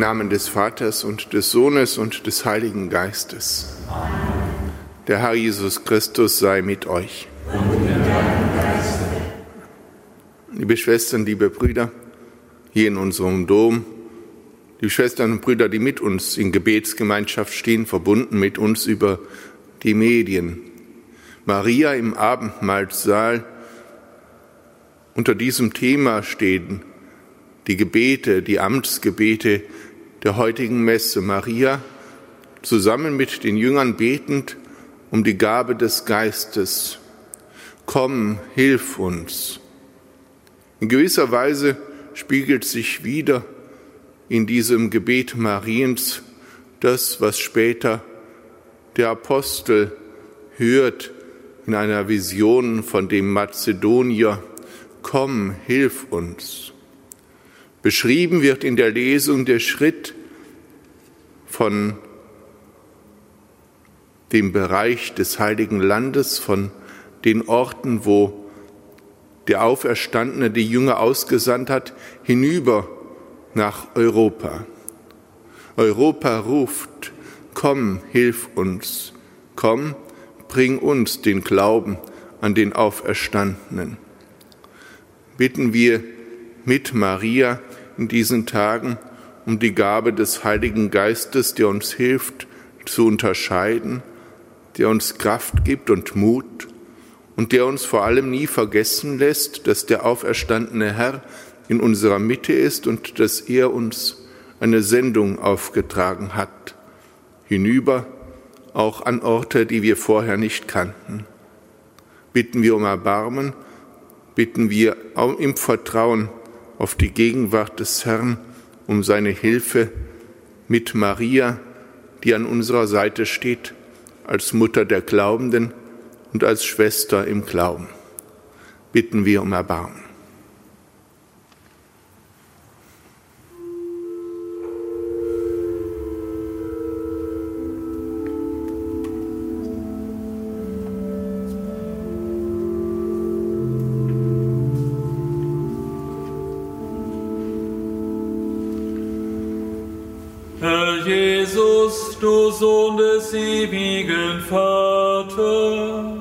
Namen des Vaters und des Sohnes und des Heiligen Geistes. Amen. Der Herr Jesus Christus sei mit euch. Und. Liebe Schwestern, liebe Brüder, hier in unserem Dom, die Schwestern und Brüder, die mit uns in Gebetsgemeinschaft stehen, verbunden mit uns über die Medien. Maria im Abendmahlsaal. Unter diesem Thema stehen die Gebete, die Amtsgebete der heutigen Messe. Maria zusammen mit den Jüngern betend um die Gabe des Geistes. Komm, hilf uns. In gewisser Weise spiegelt sich wieder in diesem Gebet Mariens das, was später der Apostel hört in einer Vision von dem Mazedonier, komm, hilf uns. Beschrieben wird in der Lesung der Schritt von dem Bereich des heiligen Landes, von den Orten, wo der Auferstandene die Jünger ausgesandt hat, hinüber nach Europa. Europa ruft, komm, hilf uns, komm, bring uns den Glauben an den Auferstandenen. Bitten wir mit Maria in diesen Tagen um die Gabe des Heiligen Geistes, der uns hilft zu unterscheiden, der uns Kraft gibt und Mut und der uns vor allem nie vergessen lässt, dass der auferstandene Herr in unserer Mitte ist und dass er uns eine Sendung aufgetragen hat, hinüber auch an Orte, die wir vorher nicht kannten. Bitten wir um Erbarmen, bitten wir im Vertrauen auf die Gegenwart des Herrn um seine Hilfe mit Maria, die an unserer Seite steht, als Mutter der Glaubenden und als Schwester im Glauben. Bitten wir um Erbarmen. Du Sohn des ewigen Vaters.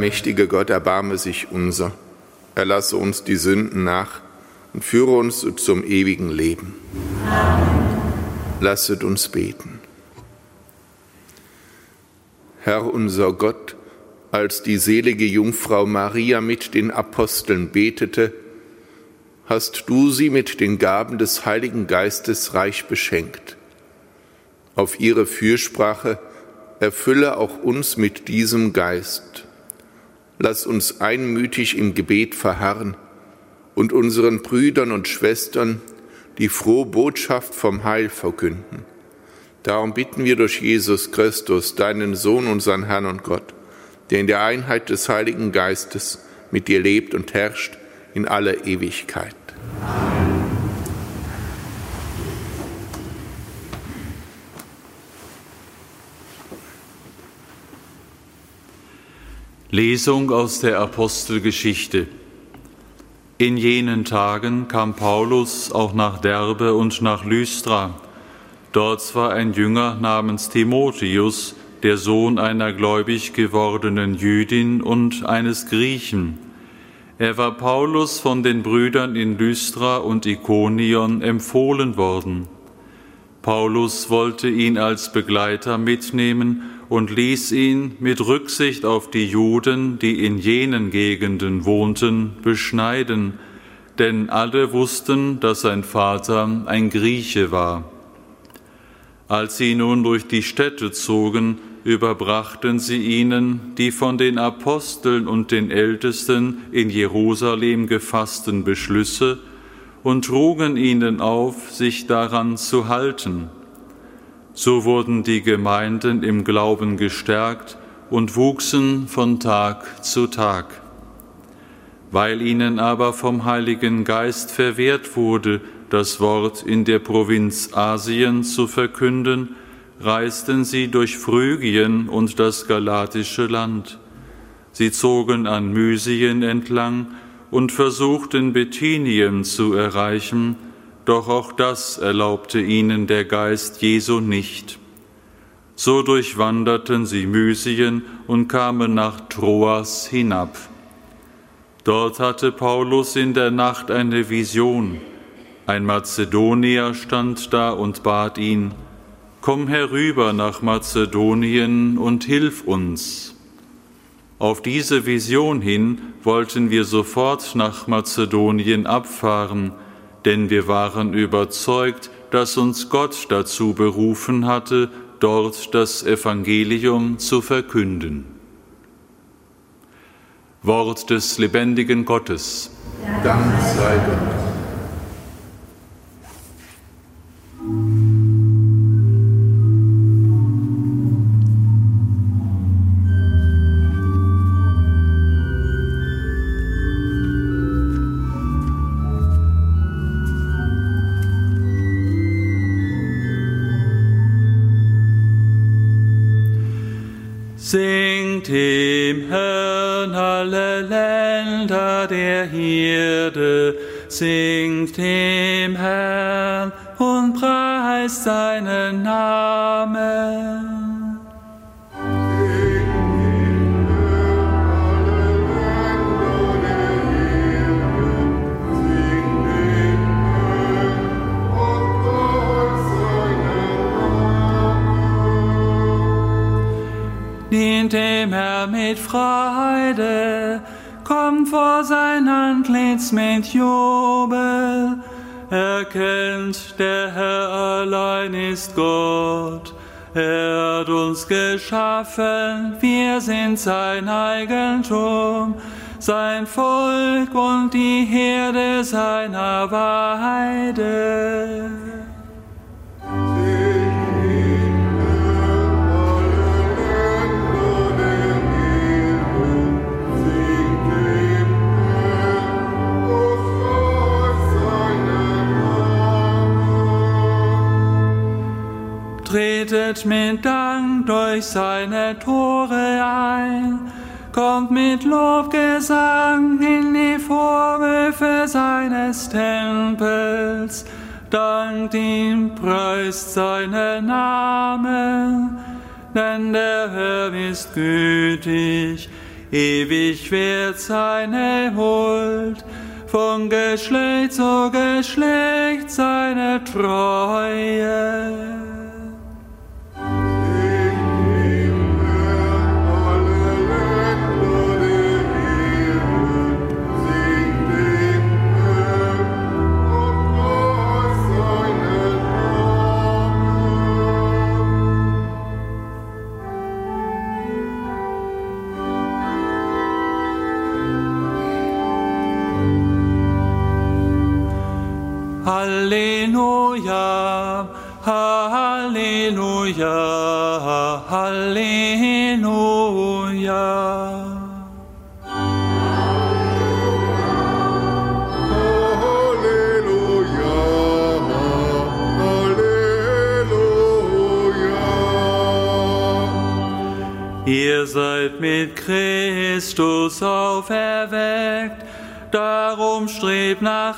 Allmächtige Gott erbarme sich unser, erlasse uns die Sünden nach und führe uns zum ewigen Leben. Lasset uns beten. Herr unser Gott, als die selige Jungfrau Maria mit den Aposteln betete, hast du sie mit den Gaben des Heiligen Geistes reich beschenkt. Auf ihre Fürsprache erfülle auch uns mit diesem Geist lass uns einmütig im Gebet verharren und unseren Brüdern und Schwestern die frohe Botschaft vom Heil verkünden. Darum bitten wir durch Jesus Christus, deinen Sohn, unseren Herrn und Gott, der in der Einheit des Heiligen Geistes mit dir lebt und herrscht in aller Ewigkeit. Amen. Lesung aus der Apostelgeschichte. In jenen Tagen kam Paulus auch nach Derbe und nach Lystra. Dort war ein Jünger namens Timotheus, der Sohn einer gläubig gewordenen Jüdin und eines Griechen. Er war Paulus von den Brüdern in Lystra und Ikonion empfohlen worden. Paulus wollte ihn als Begleiter mitnehmen und ließ ihn mit Rücksicht auf die Juden, die in jenen Gegenden wohnten, beschneiden, denn alle wussten, dass sein Vater ein Grieche war. Als sie nun durch die Städte zogen, überbrachten sie ihnen die von den Aposteln und den Ältesten in Jerusalem gefassten Beschlüsse und trugen ihnen auf, sich daran zu halten. So wurden die Gemeinden im Glauben gestärkt und wuchsen von Tag zu Tag. Weil ihnen aber vom Heiligen Geist verwehrt wurde, das Wort in der Provinz Asien zu verkünden, reisten sie durch Phrygien und das galatische Land. Sie zogen an Mysien entlang und versuchten Bithynien zu erreichen, doch auch das erlaubte ihnen der Geist Jesu nicht. So durchwanderten sie Mysien und kamen nach Troas hinab. Dort hatte Paulus in der Nacht eine Vision. Ein Mazedonier stand da und bat ihn, Komm herüber nach Mazedonien und hilf uns. Auf diese Vision hin wollten wir sofort nach Mazedonien abfahren, denn wir waren überzeugt, dass uns Gott dazu berufen hatte, dort das Evangelium zu verkünden. Wort des lebendigen Gottes. Dank sei Gott. Dem Herrn alle Länder der Hirde, singt dem Herrn und preist seinen Namen. Mit Freude, kommt vor sein Antlitz mit Jubel. Erkennt, der Herr allein ist Gott. Er hat uns geschaffen, wir sind sein Eigentum, sein Volk und die Herde seiner Weide. Tretet mit Dank durch seine Tore ein, kommt mit Lobgesang in die Vorhöfe seines Tempels, dankt ihm, preist seinen Namen, denn der Herr ist gütig, ewig wird seine Huld, von Geschlecht zu Geschlecht seine Treue.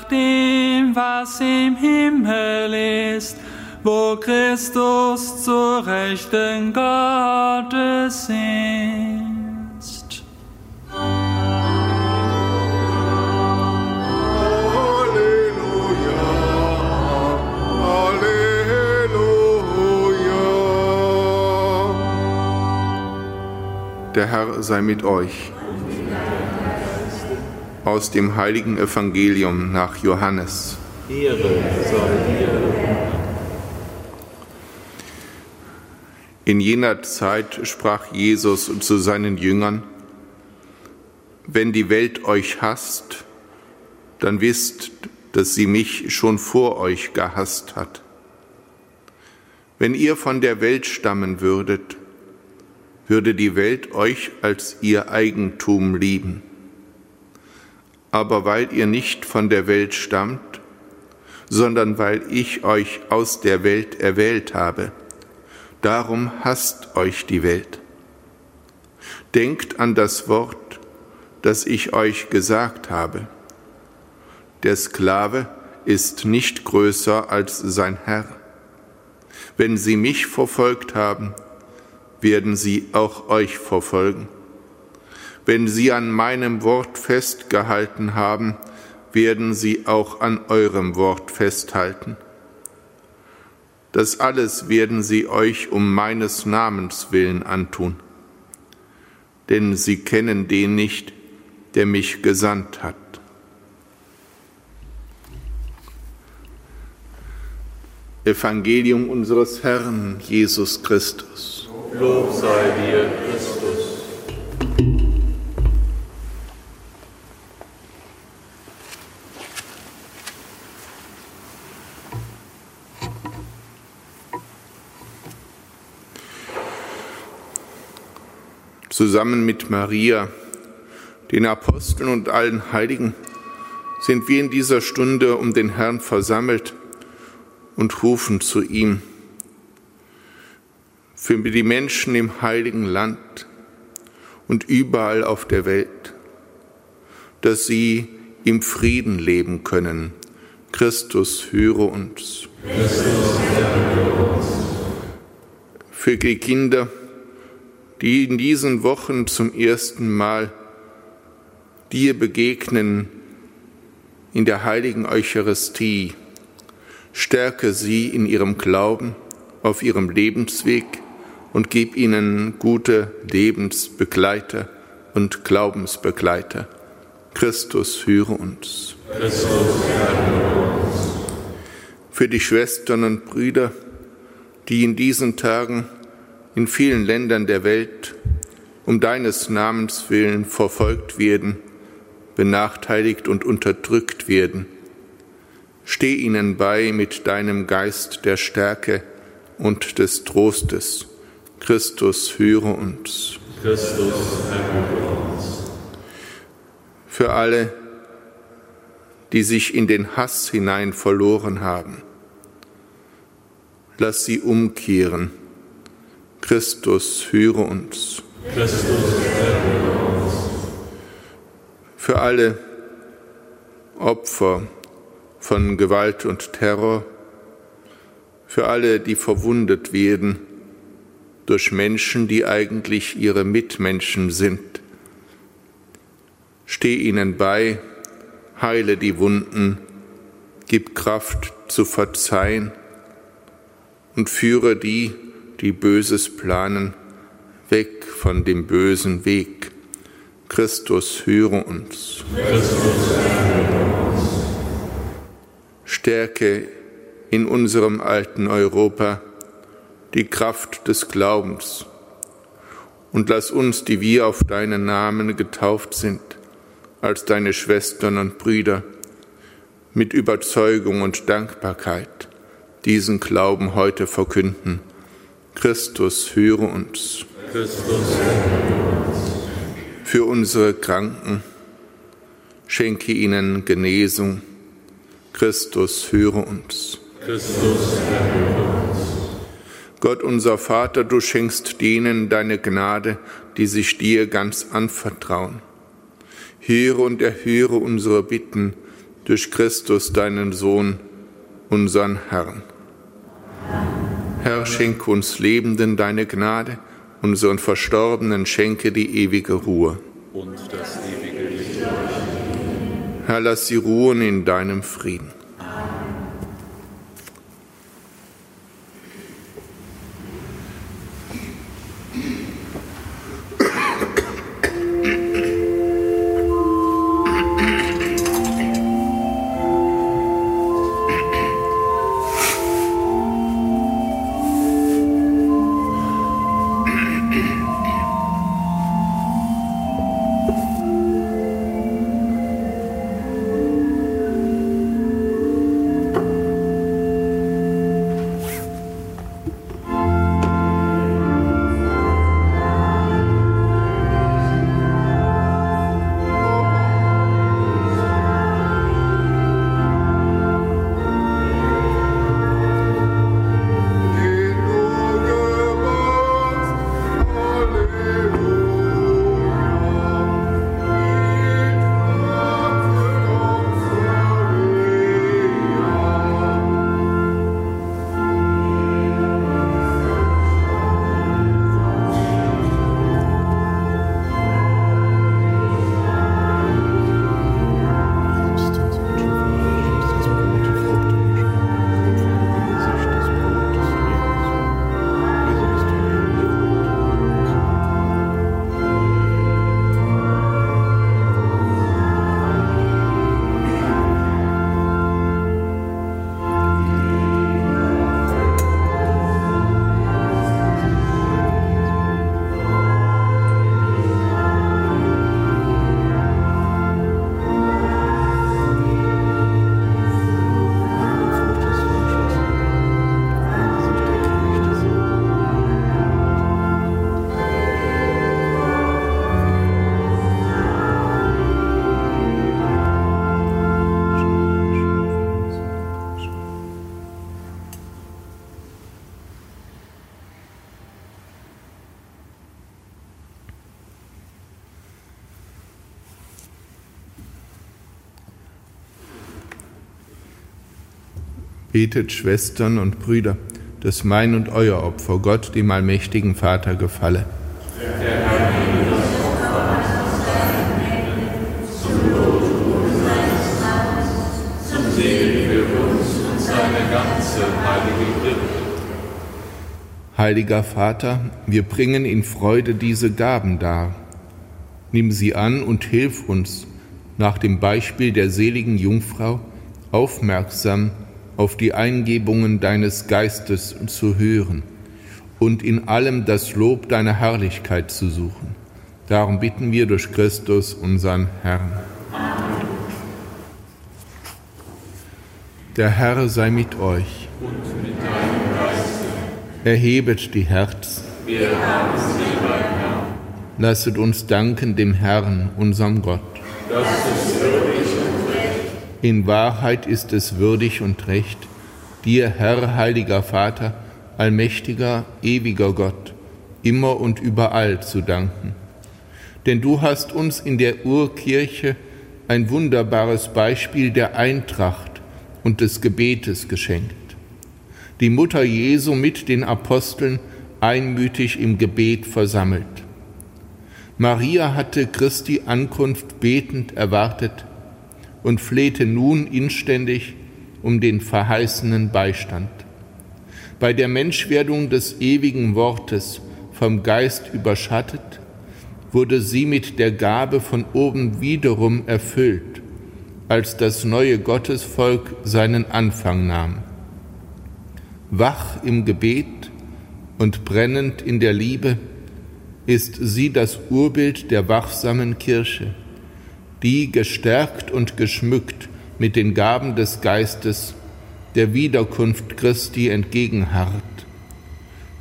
nach dem, was im Himmel ist, wo Christus zur Rechten Gottes ist. Der Herr sei mit euch. Aus dem heiligen Evangelium nach Johannes. Ehre sei dir. In jener Zeit sprach Jesus zu seinen Jüngern, wenn die Welt euch hasst, dann wisst, dass sie mich schon vor euch gehasst hat. Wenn ihr von der Welt stammen würdet, würde die Welt euch als ihr Eigentum lieben. Aber weil ihr nicht von der Welt stammt, sondern weil ich euch aus der Welt erwählt habe, darum hasst euch die Welt. Denkt an das Wort, das ich euch gesagt habe. Der Sklave ist nicht größer als sein Herr. Wenn sie mich verfolgt haben, werden sie auch euch verfolgen. Wenn sie an meinem Wort festgehalten haben, werden sie auch an eurem Wort festhalten. Das alles werden sie euch um meines Namens willen antun, denn sie kennen den nicht, der mich gesandt hat. Evangelium unseres Herrn Jesus Christus. Lob sei dir, Christus. Zusammen mit Maria, den Aposteln und allen Heiligen sind wir in dieser Stunde um den Herrn versammelt und rufen zu ihm. Für die Menschen im heiligen Land und überall auf der Welt, dass sie im Frieden leben können. Christus, höre uns. Für die Kinder, die in diesen Wochen zum ersten Mal dir begegnen in der heiligen Eucharistie, stärke sie in ihrem Glauben, auf ihrem Lebensweg und gib ihnen gute Lebensbegleiter und Glaubensbegleiter. Christus, höre uns. Christus, höre uns. Für die Schwestern und Brüder, die in diesen Tagen in vielen Ländern der Welt um deines Namens willen verfolgt werden, benachteiligt und unterdrückt werden, Steh ihnen bei mit deinem Geist der Stärke und des Trostes. Christus, höre uns. Christus, erhöre uns. Für alle, die sich in den Hass hinein verloren haben, lass sie umkehren. Christus, höre uns. Christus. Für alle Opfer, von Gewalt und Terror, für alle, die verwundet werden durch Menschen, die eigentlich ihre Mitmenschen sind. Steh ihnen bei, heile die Wunden, gib Kraft zu verzeihen und führe die, die Böses planen, weg von dem bösen Weg. Christus, höre uns. Christus, uns. Stärke in unserem alten Europa die Kraft des Glaubens und lass uns, die wir auf deinen Namen getauft sind, als deine Schwestern und Brüder, mit Überzeugung und Dankbarkeit diesen Glauben heute verkünden. Christus, höre uns. Christus, höre. Für unsere Kranken, schenke ihnen Genesung Christus, höre uns. Christus, erhöre uns. Gott unser Vater, du schenkst denen deine Gnade, die sich dir ganz anvertrauen. Höre und erhöre unsere Bitten durch Christus, deinen Sohn, unseren Herrn. Herr, schenke uns Lebenden deine Gnade, unseren Verstorbenen schenke die ewige Ruhe. Und das ewige Licht. Herr, lass sie ruhen in deinem Frieden. Betet, Schwestern und Brüder, dass mein und euer Opfer Gott, dem allmächtigen Vater, gefalle. Heiliger Vater, wir bringen in Freude diese Gaben dar. Nimm sie an und hilf uns, nach dem Beispiel der seligen Jungfrau, aufmerksam auf die Eingebungen deines Geistes zu hören und in allem das Lob deiner Herrlichkeit zu suchen. Darum bitten wir durch Christus, unseren Herrn. Der Herr sei mit euch. Und mit deinem Geiste. Erhebet die Herzen. Wir haben sie beim Herrn. Lasset uns danken dem Herrn, unserem Gott. Das ist. In Wahrheit ist es würdig und recht, dir, Herr, heiliger Vater, allmächtiger, ewiger Gott, immer und überall zu danken. Denn du hast uns in der Urkirche ein wunderbares Beispiel der Eintracht und des Gebetes geschenkt. Die Mutter Jesu mit den Aposteln einmütig im Gebet versammelt. Maria hatte Christi Ankunft betend erwartet und flehte nun inständig um den verheißenen Beistand. Bei der Menschwerdung des ewigen Wortes vom Geist überschattet, wurde sie mit der Gabe von oben wiederum erfüllt, als das neue Gottesvolk seinen Anfang nahm. Wach im Gebet und brennend in der Liebe ist sie das Urbild der wachsamen Kirche, die gestärkt und geschmückt mit den Gaben des Geistes der Wiederkunft Christi entgegenharrt.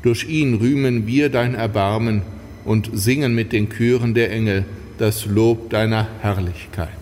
Durch ihn rühmen wir dein Erbarmen und singen mit den Chören der Engel das Lob deiner Herrlichkeit.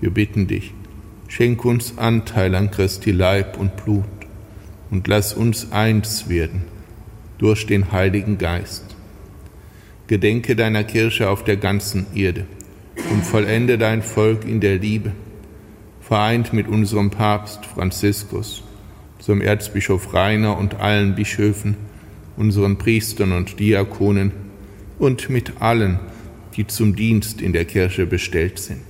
Wir bitten dich, schenk uns Anteil an Christi Leib und Blut und lass uns eins werden durch den Heiligen Geist. Gedenke deiner Kirche auf der ganzen Erde und vollende dein Volk in der Liebe, vereint mit unserem Papst Franziskus, unserem Erzbischof Rainer und allen Bischöfen, unseren Priestern und Diakonen und mit allen, die zum Dienst in der Kirche bestellt sind.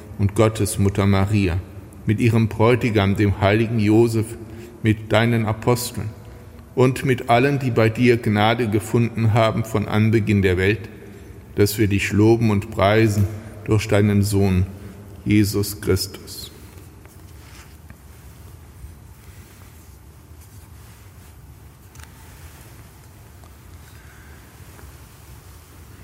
und Gottesmutter Maria, mit ihrem Bräutigam, dem heiligen Josef, mit deinen Aposteln und mit allen, die bei dir Gnade gefunden haben von Anbeginn der Welt, dass wir dich loben und preisen durch deinen Sohn, Jesus Christus.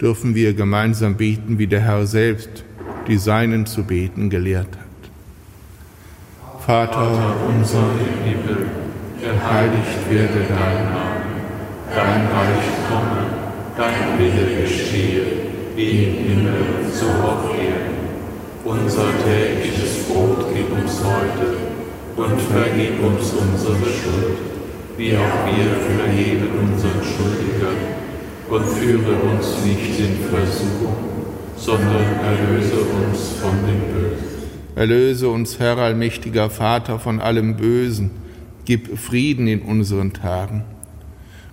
dürfen wir gemeinsam beten, wie der Herr selbst die Seinen zu beten gelehrt hat. Vater unser im Himmel, geheiligt werde dein Name, dein Reich komme, dein Wille geschehe, wie im Himmel, so auf Erden. Unser tägliches Brot gib uns heute und vergib uns unsere Schuld, wie auch wir vergeben unseren Schuldigern. Und führe uns nicht in Versuchung, sondern erlöse uns von dem Bösen. Erlöse uns, Herr allmächtiger Vater, von allem Bösen gib Frieden in unseren Tagen.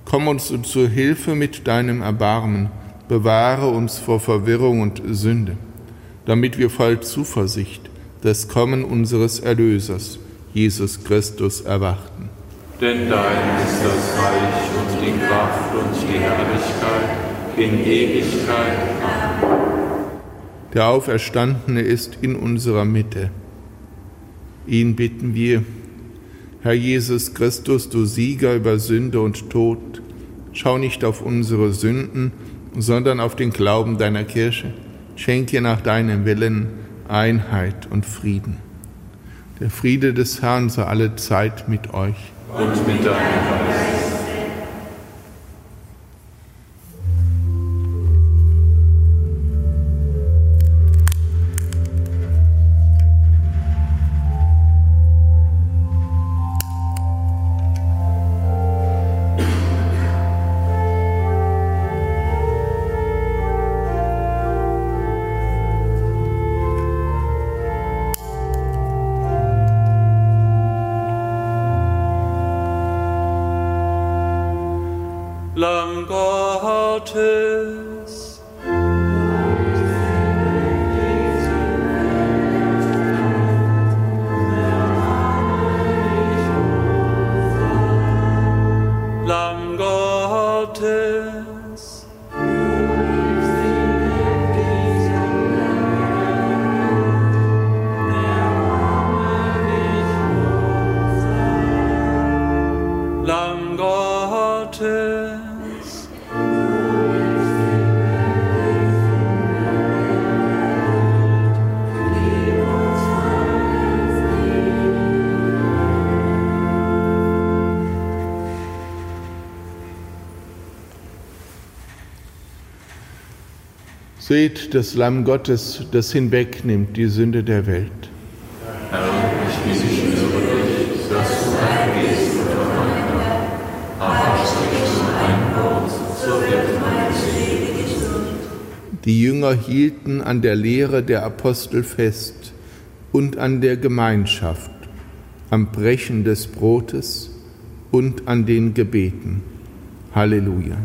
Komm uns zur Hilfe mit deinem Erbarmen, bewahre uns vor Verwirrung und Sünde, damit wir voll Zuversicht das Kommen unseres Erlösers, Jesus Christus, erwarten. Denn dein ist das Reich und die Kraft und die Herrlichkeit in Ewigkeit. Amen. Der Auferstandene ist in unserer Mitte. Ihn bitten wir, Herr Jesus Christus, du Sieger über Sünde und Tod, schau nicht auf unsere Sünden, sondern auf den Glauben deiner Kirche. Schenke nach deinem Willen Einheit und Frieden. Der Friede des Herrn sei alle Zeit mit euch. Und mit deinem Geist. Lamb God Seht das Lamm Gottes, das hinwegnimmt die Sünde der Welt. Die Jünger hielten an der Lehre der Apostel fest und an der Gemeinschaft, am Brechen des Brotes und an den Gebeten. Halleluja.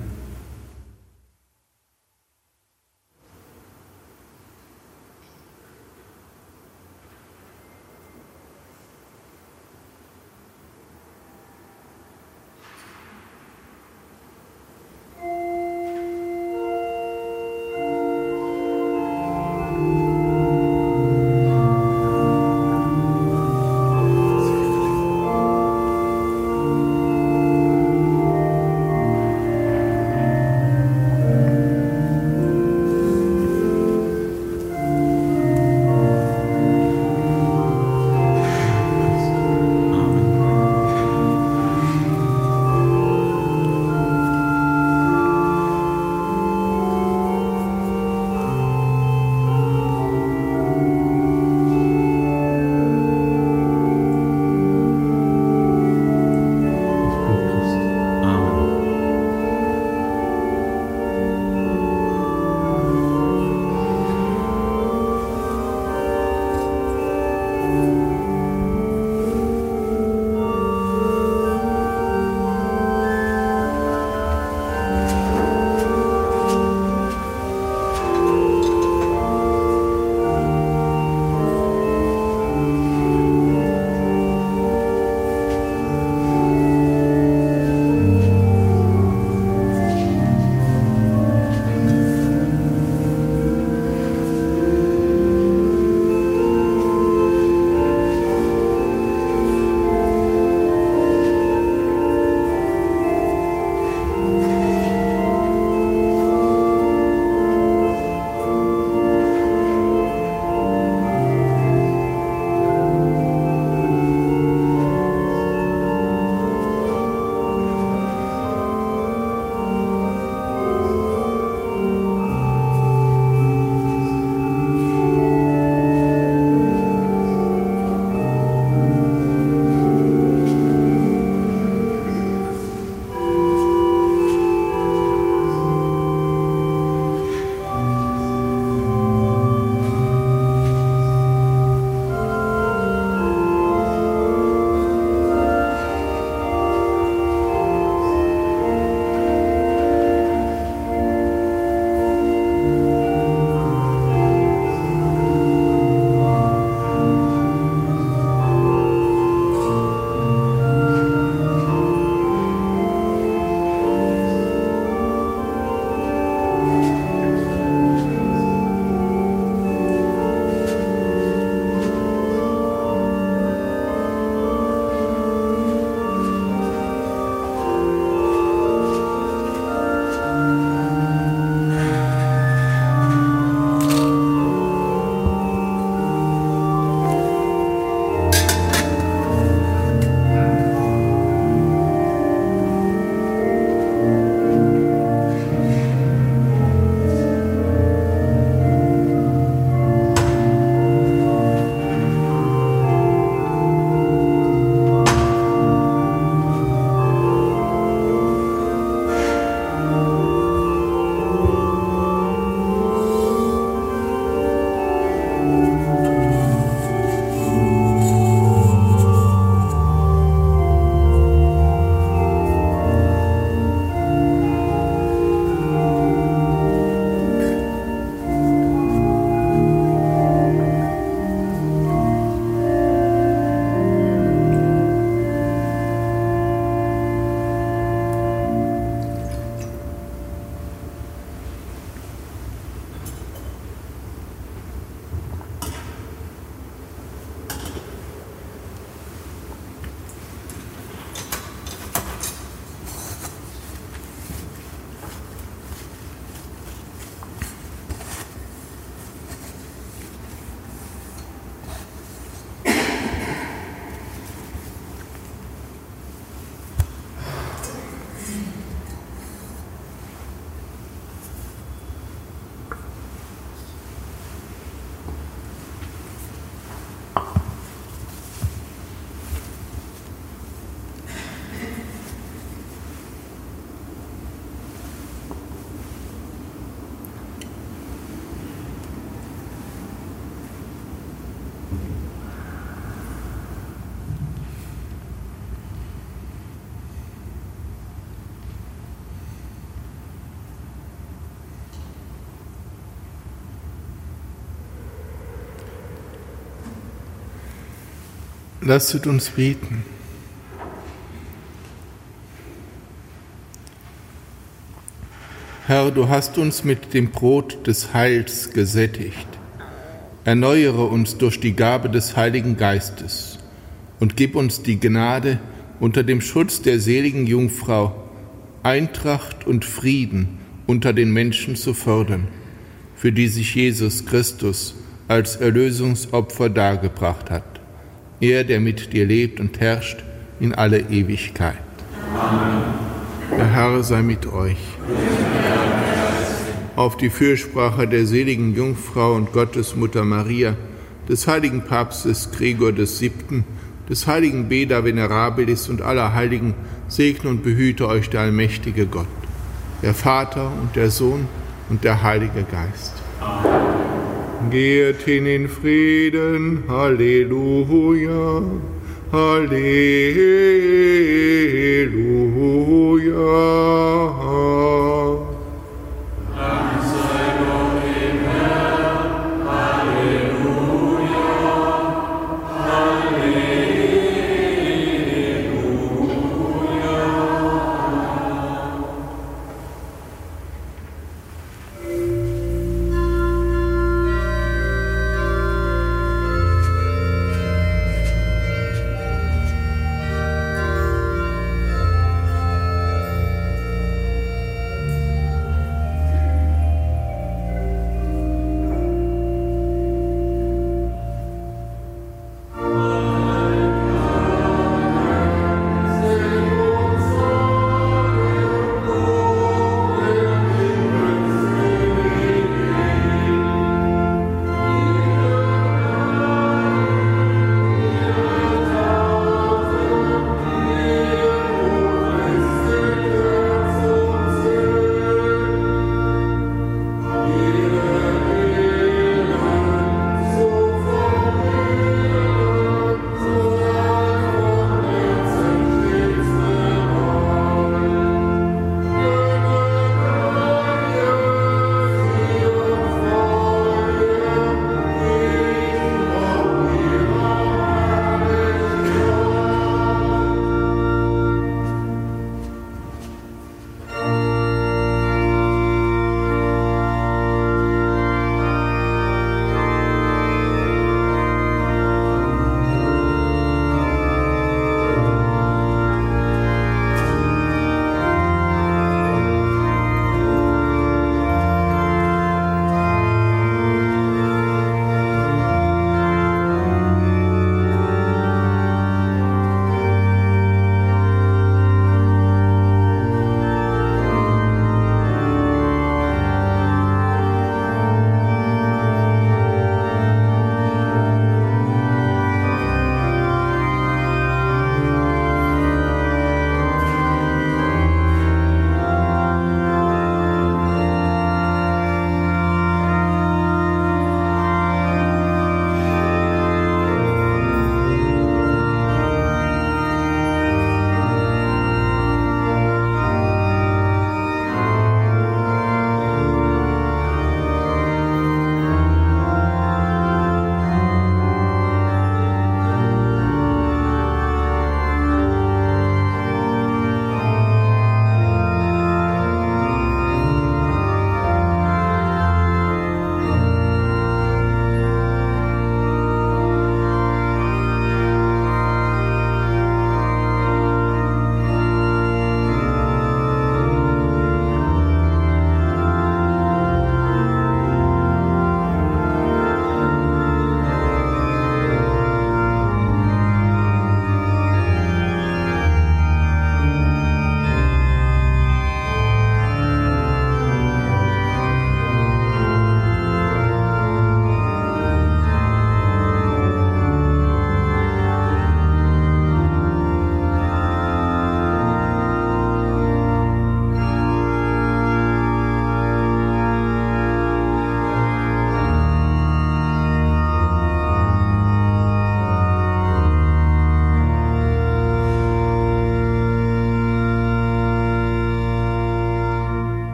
Lasset uns beten. Herr, du hast uns mit dem Brot des Heils gesättigt. Erneuere uns durch die Gabe des Heiligen Geistes und gib uns die Gnade, unter dem Schutz der seligen Jungfrau Eintracht und Frieden unter den Menschen zu fördern, für die sich Jesus Christus als Erlösungsopfer dargebracht hat. Er, der mit dir lebt und herrscht in alle Ewigkeit. Amen. Der Herr sei mit euch auf die Fürsprache der seligen Jungfrau und Gottesmutter Maria, des heiligen Papstes Gregor VII., des heiligen Beda Venerabilis und aller Heiligen, segne und behüte euch der allmächtige Gott, der Vater und der Sohn und der Heilige Geist. Geht hin in Frieden, Halleluja, Halleluja.